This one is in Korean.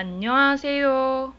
안녕하세요.